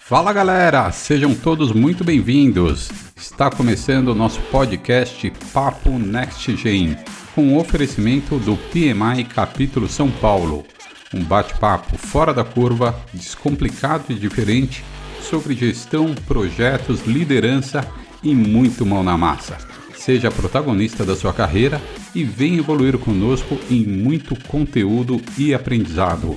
Fala galera, sejam todos muito bem-vindos. Está começando o nosso podcast Papo Next Gen, com o oferecimento do PMI Capítulo São Paulo. Um bate-papo fora da curva, descomplicado e diferente sobre gestão, projetos, liderança e muito mão na massa. Seja protagonista da sua carreira e venha evoluir conosco em muito conteúdo e aprendizado.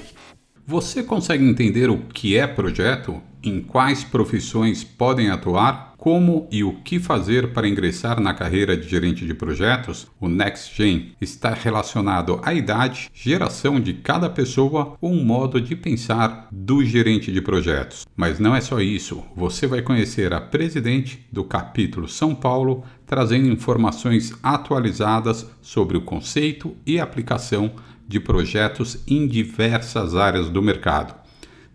Você consegue entender o que é projeto? Em quais profissões podem atuar? Como e o que fazer para ingressar na carreira de gerente de projetos? O Next Gen está relacionado à idade, geração de cada pessoa ou um modo de pensar do gerente de projetos. Mas não é só isso. Você vai conhecer a presidente do capítulo São Paulo, trazendo informações atualizadas sobre o conceito e aplicação de projetos em diversas áreas do mercado.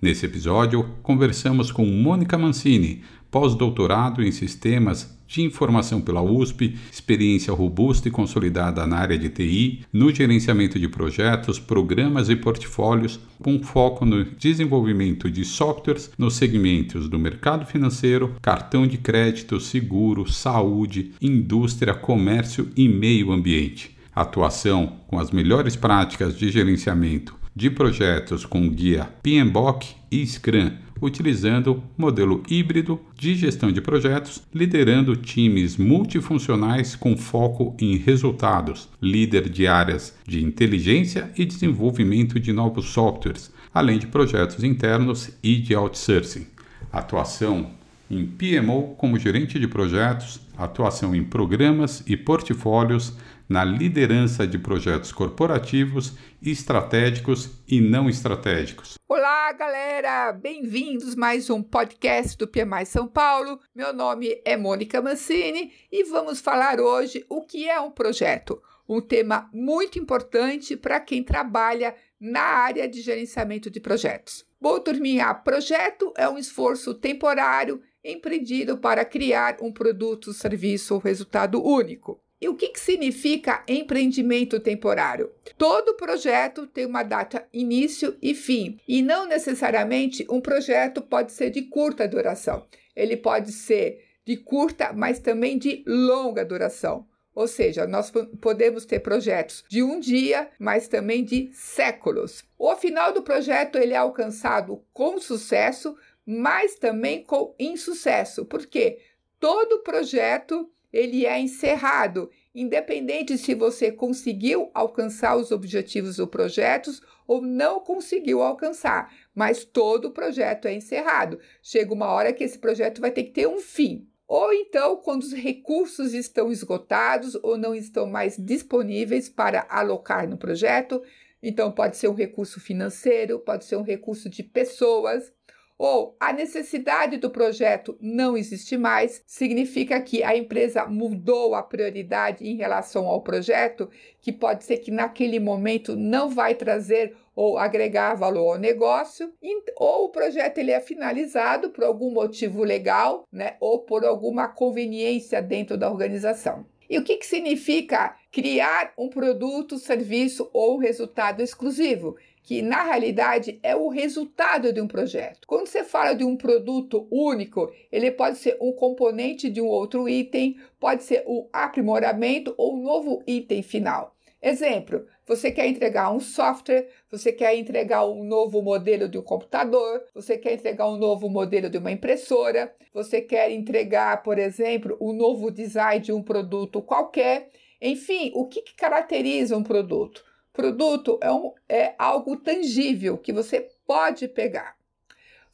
Nesse episódio, conversamos com Mônica Mancini, pós-doutorado em Sistemas de Informação pela USP, experiência robusta e consolidada na área de TI, no gerenciamento de projetos, programas e portfólios, com foco no desenvolvimento de softwares nos segmentos do mercado financeiro, cartão de crédito, seguro, saúde, indústria, comércio e meio ambiente atuação com as melhores práticas de gerenciamento de projetos com guia PMBOK e Scrum, utilizando modelo híbrido de gestão de projetos, liderando times multifuncionais com foco em resultados, líder de áreas de inteligência e desenvolvimento de novos softwares, além de projetos internos e de outsourcing. Atuação em PMO como gerente de projetos, atuação em programas e portfólios na liderança de projetos corporativos, estratégicos e não estratégicos. Olá, galera! Bem-vindos mais um podcast do PMI São Paulo. Meu nome é Mônica Mancini e vamos falar hoje o que é um projeto. Um tema muito importante para quem trabalha na área de gerenciamento de projetos. Bom, turminha, projeto é um esforço temporário empreendido para criar um produto, serviço ou resultado único. E o que, que significa empreendimento temporário? Todo projeto tem uma data início e fim, e não necessariamente um projeto pode ser de curta duração. Ele pode ser de curta, mas também de longa duração. Ou seja, nós podemos ter projetos de um dia, mas também de séculos. O final do projeto ele é alcançado com sucesso, mas também com insucesso. Por quê? Todo projeto ele é encerrado, independente se você conseguiu alcançar os objetivos do projeto ou não conseguiu alcançar, mas todo projeto é encerrado. Chega uma hora que esse projeto vai ter que ter um fim. Ou então, quando os recursos estão esgotados ou não estão mais disponíveis para alocar no projeto, então pode ser um recurso financeiro, pode ser um recurso de pessoas, ou a necessidade do projeto não existe mais, significa que a empresa mudou a prioridade em relação ao projeto, que pode ser que naquele momento não vai trazer ou agregar valor ao negócio, ou o projeto ele é finalizado por algum motivo legal, né, ou por alguma conveniência dentro da organização. E o que, que significa criar um produto, serviço ou resultado exclusivo? Que na realidade é o resultado de um projeto. Quando você fala de um produto único, ele pode ser um componente de um outro item, pode ser o aprimoramento ou um novo item final. Exemplo, você quer entregar um software, você quer entregar um novo modelo de um computador, você quer entregar um novo modelo de uma impressora, você quer entregar, por exemplo, um novo design de um produto qualquer. Enfim, o que, que caracteriza um produto? Produto é, um, é algo tangível que você pode pegar.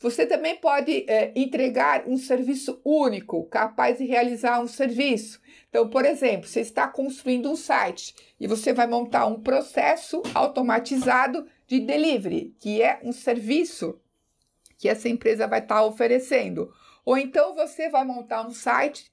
Você também pode é, entregar um serviço único, capaz de realizar um serviço. Então, por exemplo, você está construindo um site e você vai montar um processo automatizado de delivery, que é um serviço que essa empresa vai estar oferecendo. Ou então você vai montar um site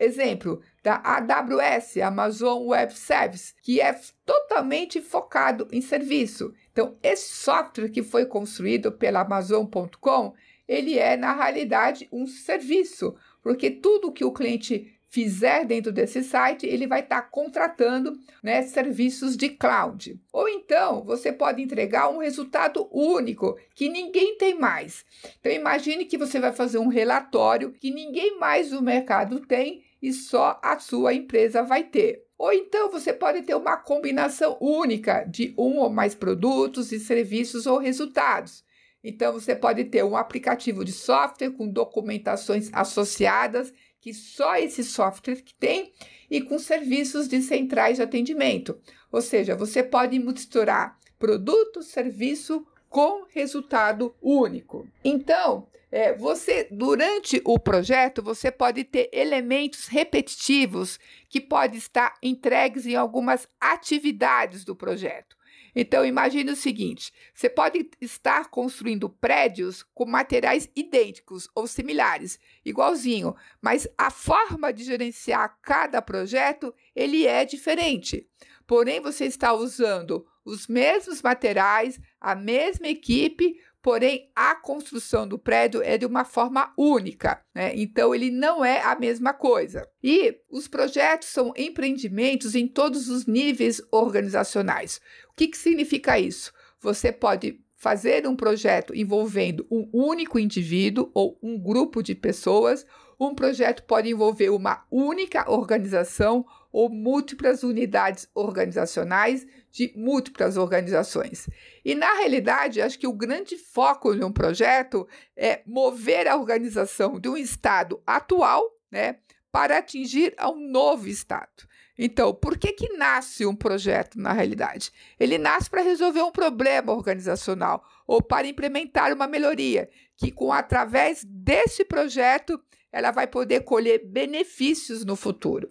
Exemplo da AWS, Amazon Web Service, que é totalmente focado em serviço. Então, esse software que foi construído pela Amazon.com, ele é na realidade um serviço, porque tudo que o cliente fizer dentro desse site, ele vai estar tá contratando né, serviços de cloud. Ou então você pode entregar um resultado único que ninguém tem mais. Então imagine que você vai fazer um relatório que ninguém mais no mercado tem e só a sua empresa vai ter. Ou então você pode ter uma combinação única de um ou mais produtos e serviços ou resultados. Então você pode ter um aplicativo de software com documentações associadas que só esse software que tem e com serviços de centrais de atendimento. Ou seja, você pode misturar produto, serviço com resultado único. Então, é, você durante o projeto você pode ter elementos repetitivos que podem estar entregues em algumas atividades do projeto. Então, imagine o seguinte: você pode estar construindo prédios com materiais idênticos ou similares, igualzinho, mas a forma de gerenciar cada projeto ele é diferente. Porém, você está usando os mesmos materiais, a mesma equipe, porém a construção do prédio é de uma forma única, né? então ele não é a mesma coisa. E os projetos são empreendimentos em todos os níveis organizacionais. O que, que significa isso? Você pode fazer um projeto envolvendo um único indivíduo ou um grupo de pessoas. Um projeto pode envolver uma única organização ou múltiplas unidades organizacionais de múltiplas organizações. E na realidade, acho que o grande foco de um projeto é mover a organização de um estado atual, né, para atingir a um novo estado. Então, por que que nasce um projeto na realidade? Ele nasce para resolver um problema organizacional ou para implementar uma melhoria, que com através desse projeto ela vai poder colher benefícios no futuro.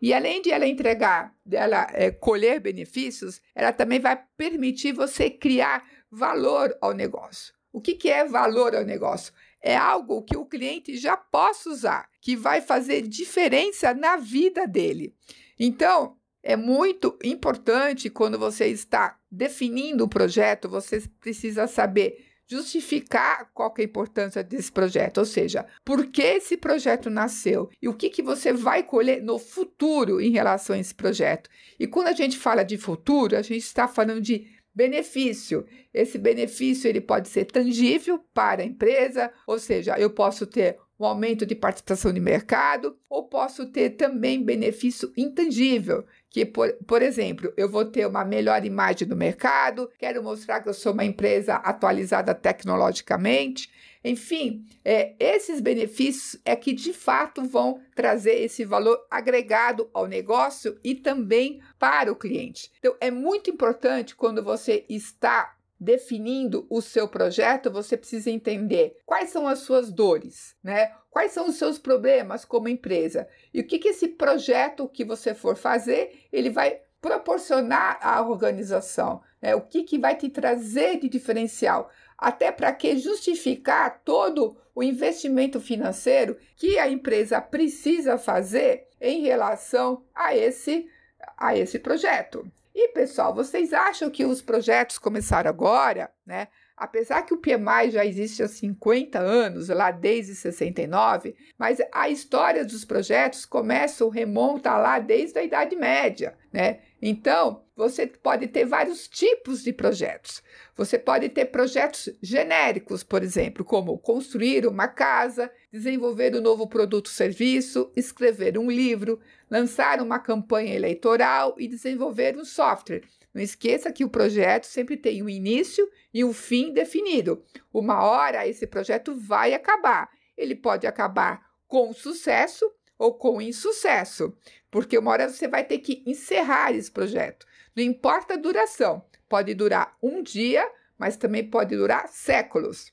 E além de ela entregar, dela é, colher benefícios, ela também vai permitir você criar valor ao negócio. O que, que é valor ao negócio? É algo que o cliente já possa usar, que vai fazer diferença na vida dele. Então, é muito importante quando você está definindo o projeto, você precisa saber justificar qual é a importância desse projeto, ou seja, por que esse projeto nasceu e o que, que você vai colher no futuro em relação a esse projeto. E quando a gente fala de futuro, a gente está falando de benefício. Esse benefício ele pode ser tangível para a empresa, ou seja, eu posso ter um aumento de participação de mercado, ou posso ter também benefício intangível, que, por, por exemplo, eu vou ter uma melhor imagem do mercado, quero mostrar que eu sou uma empresa atualizada tecnologicamente. Enfim, é, esses benefícios é que de fato vão trazer esse valor agregado ao negócio e também para o cliente. Então, é muito importante quando você está definindo o seu projeto, você precisa entender quais são as suas dores, né? Quais são os seus problemas como empresa e o que, que esse projeto que você for fazer ele vai proporcionar à organização, né? O que, que vai te trazer de diferencial, até para que justificar todo o investimento financeiro que a empresa precisa fazer em relação a esse a esse projeto. E pessoal, vocês acham que os projetos começaram agora, né? Apesar que o PMI já existe há 50 anos, lá desde 69, mas a história dos projetos começa, remonta lá desde a Idade Média, né? Então, você pode ter vários tipos de projetos. Você pode ter projetos genéricos, por exemplo, como construir uma casa, desenvolver um novo produto ou serviço, escrever um livro, lançar uma campanha eleitoral e desenvolver um software. Não esqueça que o projeto sempre tem um início e um fim definido. Uma hora esse projeto vai acabar. Ele pode acabar com sucesso ou com insucesso, porque uma hora você vai ter que encerrar esse projeto. Não importa a duração, pode durar um dia, mas também pode durar séculos.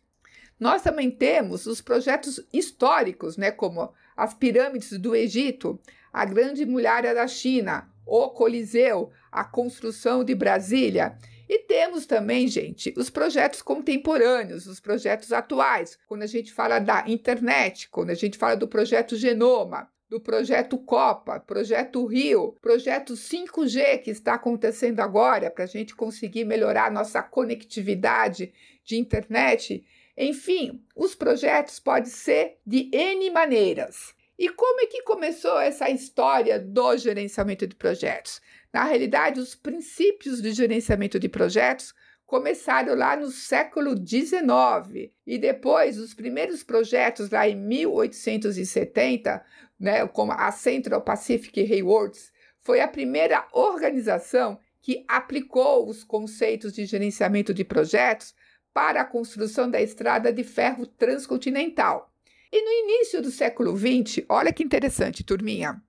Nós também temos os projetos históricos, né, como as pirâmides do Egito, a Grande Muralha da China, o Coliseu, a construção de Brasília. E temos também, gente, os projetos contemporâneos, os projetos atuais, quando a gente fala da internet, quando a gente fala do projeto Genoma, do projeto Copa, projeto Rio, projeto 5G que está acontecendo agora para a gente conseguir melhorar nossa conectividade de internet. Enfim, os projetos podem ser de N maneiras. E como é que começou essa história do gerenciamento de projetos? Na realidade, os princípios de gerenciamento de projetos começaram lá no século XIX e depois os primeiros projetos lá em 1870, né, como a Central Pacific Railroads, foi a primeira organização que aplicou os conceitos de gerenciamento de projetos para a construção da estrada de ferro transcontinental. E no início do século XX, olha que interessante, turminha,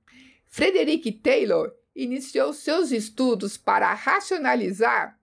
Frederick Taylor iniciou seus estudos para racionalizar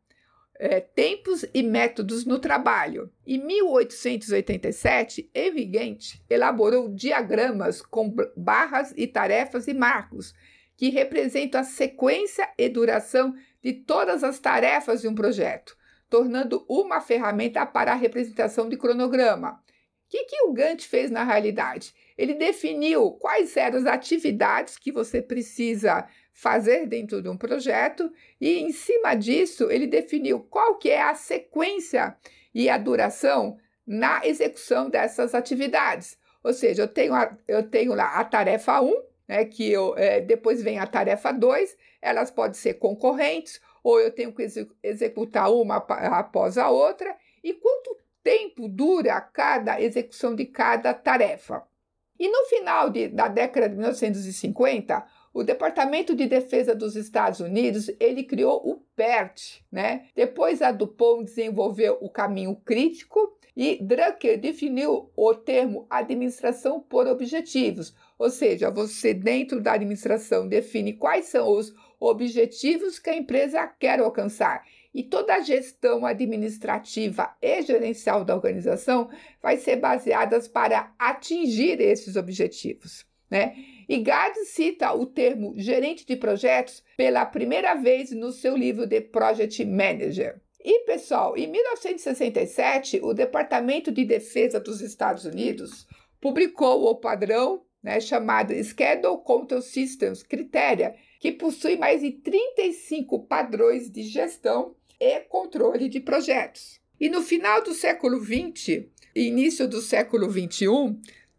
é, tempos e métodos no trabalho. Em 1887, Henry Gantt elaborou diagramas com barras e tarefas e marcos que representam a sequência e duração de todas as tarefas de um projeto, tornando uma ferramenta para a representação de cronograma. O que, que o Gantt fez na realidade? Ele definiu quais eram as atividades que você precisa fazer dentro de um projeto e em cima disso ele definiu qual que é a sequência e a duração na execução dessas atividades. Ou seja, eu tenho, a, eu tenho lá a tarefa 1, né, que eu, é, depois vem a tarefa 2, elas podem ser concorrentes, ou eu tenho que executar uma após a outra, e quanto tempo dura cada execução de cada tarefa. E no final de, da década de 1950, o Departamento de Defesa dos Estados Unidos ele criou o PERT, né? Depois a Dupont desenvolveu o caminho crítico e Drucker definiu o termo administração por objetivos, ou seja, você dentro da administração define quais são os objetivos que a empresa quer alcançar. E toda a gestão administrativa e gerencial da organização vai ser baseada para atingir esses objetivos. Né? E Gard cita o termo gerente de projetos pela primeira vez no seu livro de Project Manager. E, pessoal, em 1967, o Departamento de Defesa dos Estados Unidos publicou o padrão né, chamado Schedule Control Systems Criteria, que possui mais de 35 padrões de gestão e controle de projetos. E no final do século XX e início do século XXI,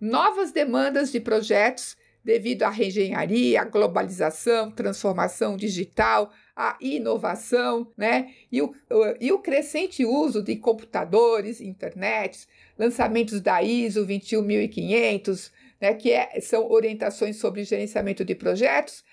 novas demandas de projetos devido à reengenharia, à globalização, transformação digital, à inovação, né? E o, e o crescente uso de computadores, internet, lançamentos da ISO 21500, né, que é, são orientações sobre gerenciamento de projetos,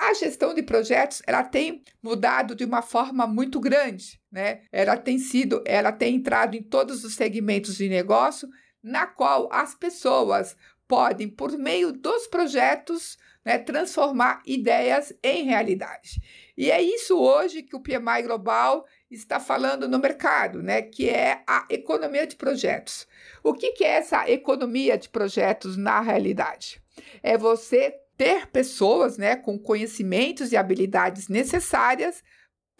a gestão de projetos ela tem mudado de uma forma muito grande, né? Ela tem sido, ela tem entrado em todos os segmentos de negócio, na qual as pessoas podem, por meio dos projetos, né, transformar ideias em realidade. E é isso hoje que o PMI Global está falando no mercado, né, que é a economia de projetos. O que, que é essa economia de projetos na realidade? É você ter pessoas né, com conhecimentos e habilidades necessárias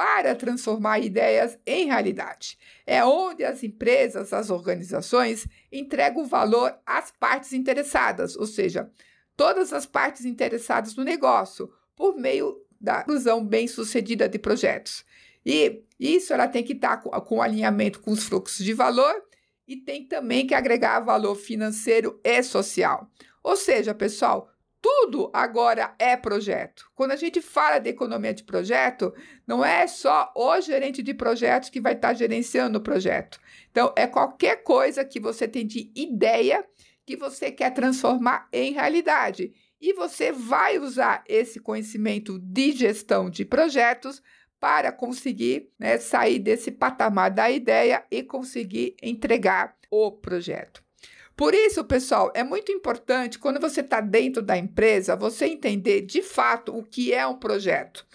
para transformar ideias em realidade. É onde as empresas, as organizações entregam valor às partes interessadas, ou seja, todas as partes interessadas no negócio, por meio da inclusão bem-sucedida de projetos. E isso ela tem que estar com, com alinhamento com os fluxos de valor e tem também que agregar valor financeiro e social. Ou seja, pessoal, tudo agora é projeto. Quando a gente fala de economia de projeto, não é só o gerente de projetos que vai estar gerenciando o projeto. Então, é qualquer coisa que você tem de ideia que você quer transformar em realidade. E você vai usar esse conhecimento de gestão de projetos para conseguir né, sair desse patamar da ideia e conseguir entregar o projeto. Por isso, pessoal, é muito importante quando você está dentro da empresa, você entender de fato o que é um projeto.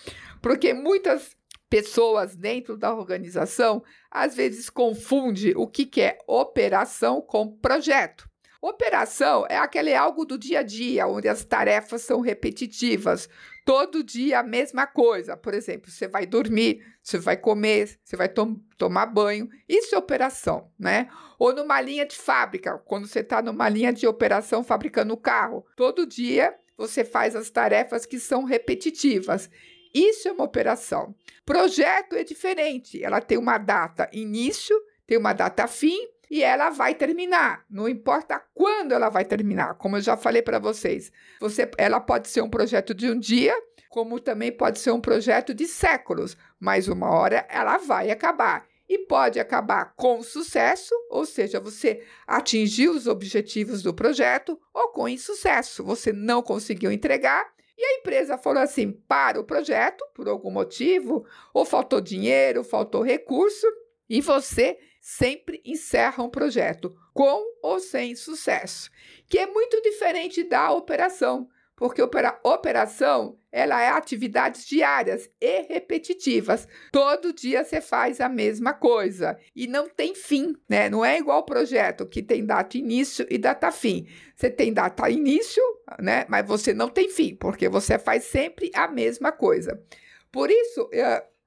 Porque muitas pessoas dentro da organização às vezes confunde o que, que é operação com projeto. Operação é aquele algo do dia a dia, onde as tarefas são repetitivas. Todo dia a mesma coisa. Por exemplo, você vai dormir, você vai comer, você vai tom tomar banho. Isso é operação, né? Ou numa linha de fábrica, quando você está numa linha de operação fabricando carro. Todo dia você faz as tarefas que são repetitivas. Isso é uma operação. Projeto é diferente. Ela tem uma data início, tem uma data fim e ela vai terminar. Não importa quando ela vai terminar, como eu já falei para vocês. Você, ela pode ser um projeto de um dia, como também pode ser um projeto de séculos, mas uma hora ela vai acabar. E pode acabar com sucesso, ou seja, você atingiu os objetivos do projeto, ou com insucesso, você não conseguiu entregar e a empresa falou assim: para o projeto, por algum motivo, ou faltou dinheiro, faltou recurso, e você sempre encerra um projeto, com ou sem sucesso, que é muito diferente da operação porque opera operação ela é atividades diárias e repetitivas. Todo dia você faz a mesma coisa e não tem fim, né? Não é igual o projeto que tem data início e data fim. Você tem data início, né? Mas você não tem fim, porque você faz sempre a mesma coisa. Por isso,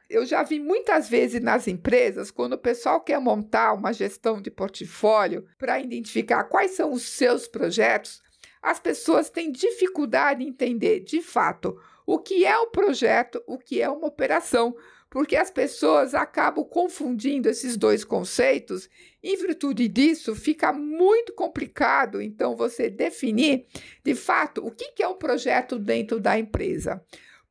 eu já vi muitas vezes nas empresas, quando o pessoal quer montar uma gestão de portfólio para identificar quais são os seus projetos, as pessoas têm dificuldade em entender, de fato, o que é um projeto, o que é uma operação, porque as pessoas acabam confundindo esses dois conceitos. Em virtude disso, fica muito complicado, então, você definir, de fato, o que é um projeto dentro da empresa.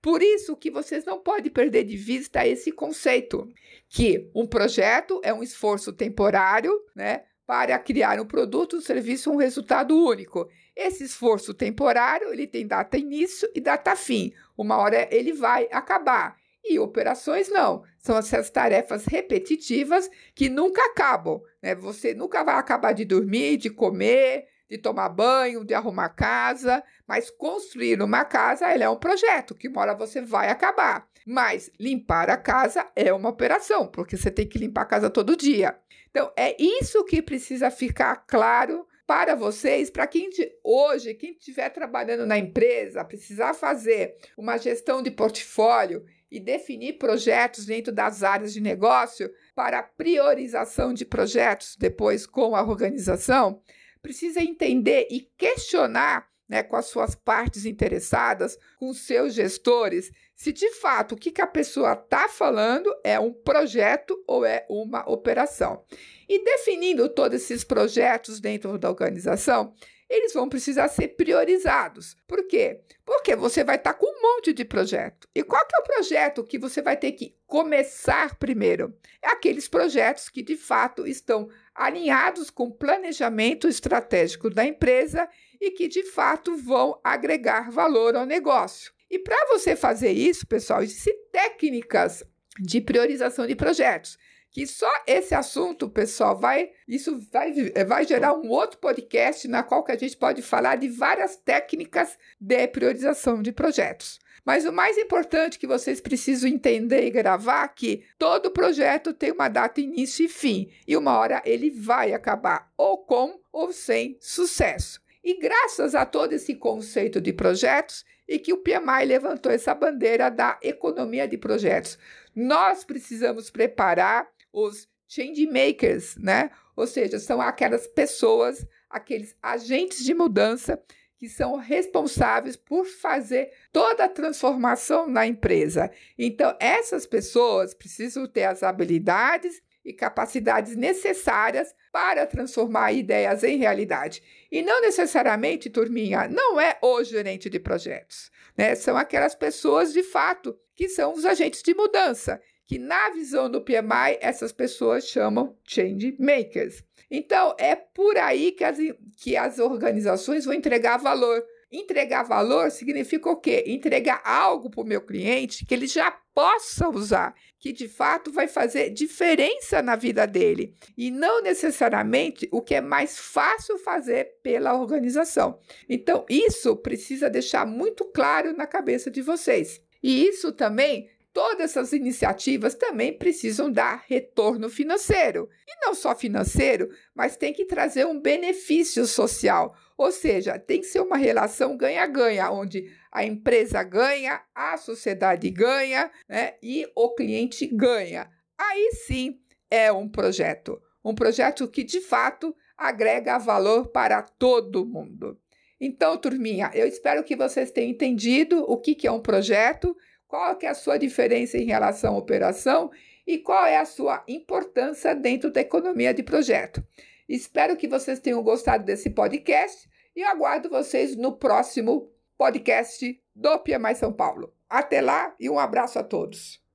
Por isso que vocês não podem perder de vista esse conceito, que um projeto é um esforço temporário, né, para criar um produto, um serviço, um resultado único. Esse esforço temporário, ele tem data início e data fim. Uma hora ele vai acabar. E operações não, são essas tarefas repetitivas que nunca acabam. Né? Você nunca vai acabar de dormir, de comer, de tomar banho, de arrumar casa, mas construir uma casa é um projeto que uma hora você vai acabar. Mas limpar a casa é uma operação, porque você tem que limpar a casa todo dia. Então é isso que precisa ficar claro para vocês, para quem hoje, quem estiver trabalhando na empresa, precisar fazer uma gestão de portfólio e definir projetos dentro das áreas de negócio para priorização de projetos depois com a organização, precisa entender e questionar né, com as suas partes interessadas, com seus gestores, se de fato o que, que a pessoa está falando é um projeto ou é uma operação. E definindo todos esses projetos dentro da organização, eles vão precisar ser priorizados. Por quê? Porque você vai estar tá com um monte de projeto. E qual que é o projeto que você vai ter que começar primeiro? É aqueles projetos que de fato estão alinhados com o planejamento estratégico da empresa e que de fato vão agregar valor ao negócio. E para você fazer isso, pessoal, existem técnicas de priorização de projetos que só esse assunto, pessoal, vai isso vai, vai gerar um outro podcast na qual que a gente pode falar de várias técnicas de priorização de projetos. Mas o mais importante que vocês precisam entender e gravar é que todo projeto tem uma data início e fim, e uma hora ele vai acabar ou com ou sem sucesso. E graças a todo esse conceito de projetos, e que o PMI levantou essa bandeira da economia de projetos. Nós precisamos preparar os change makers, né? Ou seja, são aquelas pessoas, aqueles agentes de mudança que são responsáveis por fazer toda a transformação na empresa. Então, essas pessoas precisam ter as habilidades e capacidades necessárias para transformar ideias em realidade. E não necessariamente, turminha, não é o gerente de projetos. Né? São aquelas pessoas, de fato, que são os agentes de mudança, que na visão do PMI, essas pessoas chamam change makers. Então, é por aí que as, que as organizações vão entregar valor. Entregar valor significa o quê? Entregar algo para o meu cliente que ele já possa usar, que de fato vai fazer diferença na vida dele e não necessariamente o que é mais fácil fazer pela organização. Então, isso precisa deixar muito claro na cabeça de vocês. E isso também todas essas iniciativas também precisam dar retorno financeiro. E não só financeiro, mas tem que trazer um benefício social. Ou seja, tem que ser uma relação ganha-ganha, onde a empresa ganha, a sociedade ganha né, e o cliente ganha. Aí sim é um projeto. Um projeto que de fato agrega valor para todo mundo. Então, turminha, eu espero que vocês tenham entendido o que, que é um projeto qual que é a sua diferença em relação à operação e qual é a sua importância dentro da economia de projeto. Espero que vocês tenham gostado desse podcast e aguardo vocês no próximo podcast do Pia Mais São Paulo. Até lá e um abraço a todos.